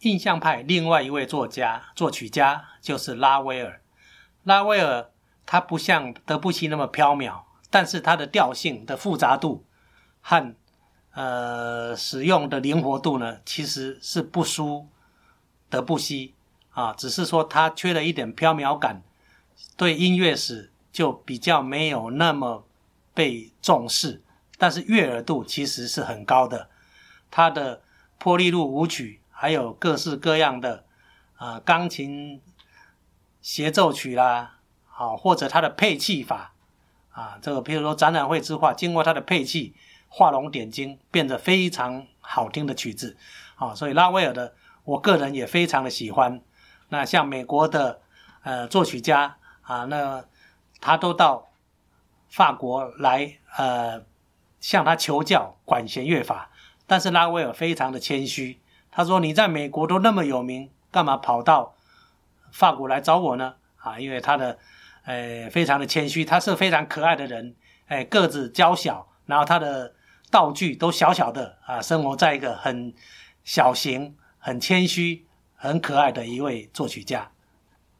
印象派另外一位作家、作曲家就是拉威尔。拉威尔他不像德布西那么飘渺，但是他的调性的复杂度和呃使用的灵活度呢，其实是不输德布西啊，只是说他缺了一点飘渺感，对音乐史就比较没有那么被重视，但是悦耳度其实是很高的。他的波利路舞曲，还有各式各样的啊钢琴协奏曲啦，好或者他的配器法啊，这个譬如说展览会之画，经过他的配器画龙点睛，变得非常好听的曲子啊，所以拉威尔的，我个人也非常的喜欢。那像美国的呃作曲家啊，那他都到法国来呃向他求教管弦乐法。但是拉威尔非常的谦虚，他说：“你在美国都那么有名，干嘛跑到法国来找我呢？”啊，因为他的，呃，非常的谦虚，他是非常可爱的人，哎，个子娇小，然后他的道具都小小的啊，生活在一个很小型、很谦虚、很可爱的一位作曲家。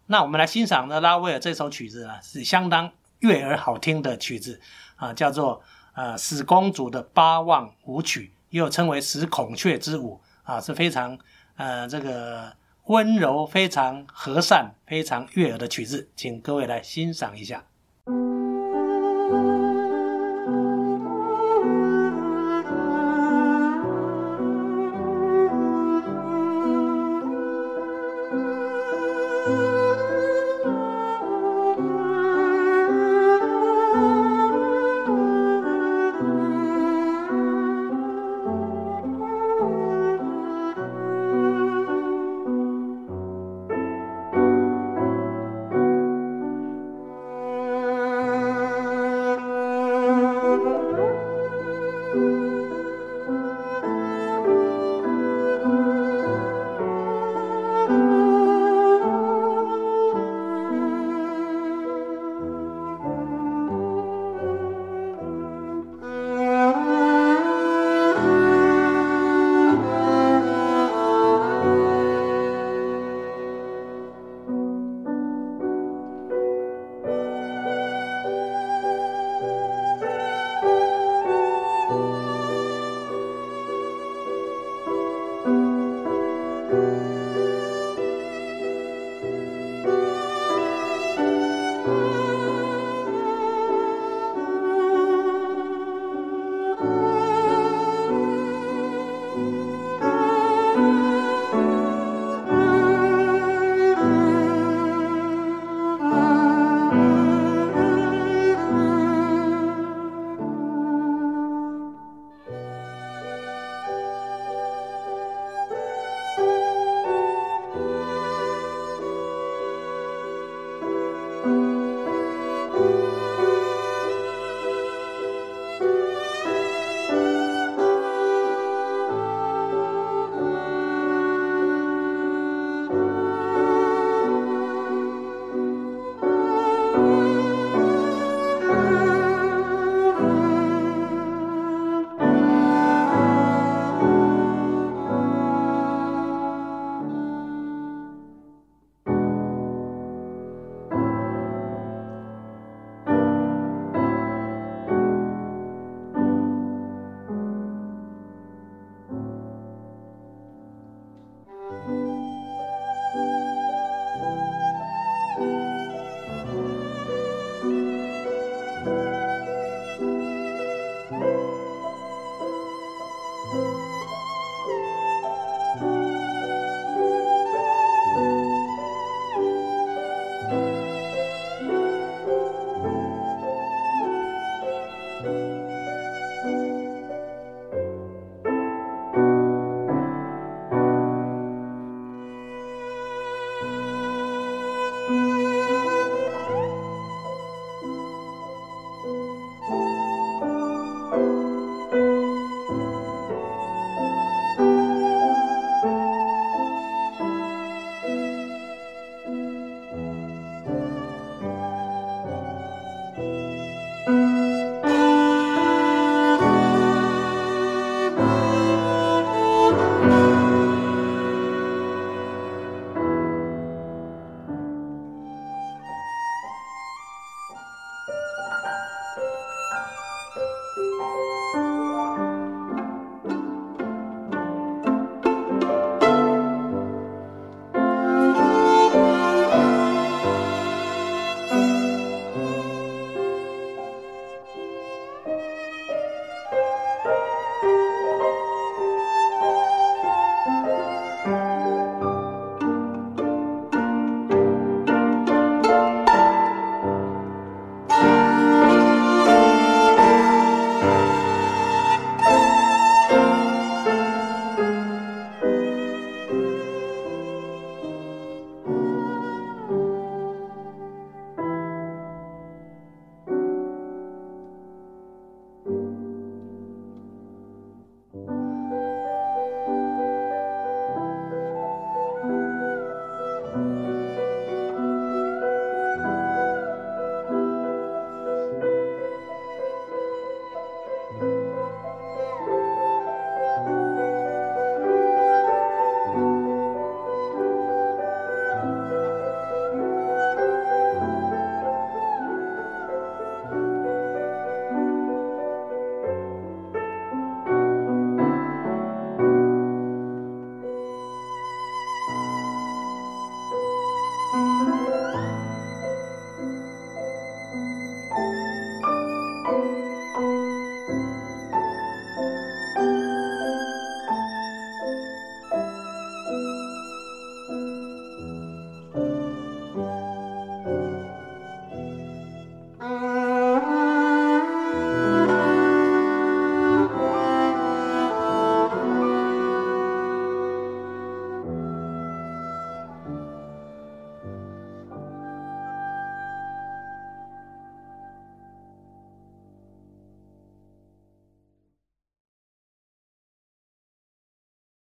那我们来欣赏呢，拉威尔这首曲子啊，是相当悦耳好听的曲子啊，叫做呃《死公主的八望舞曲》。又称为《使孔雀之舞》啊，是非常呃这个温柔、非常和善、非常悦耳的曲子，请各位来欣赏一下。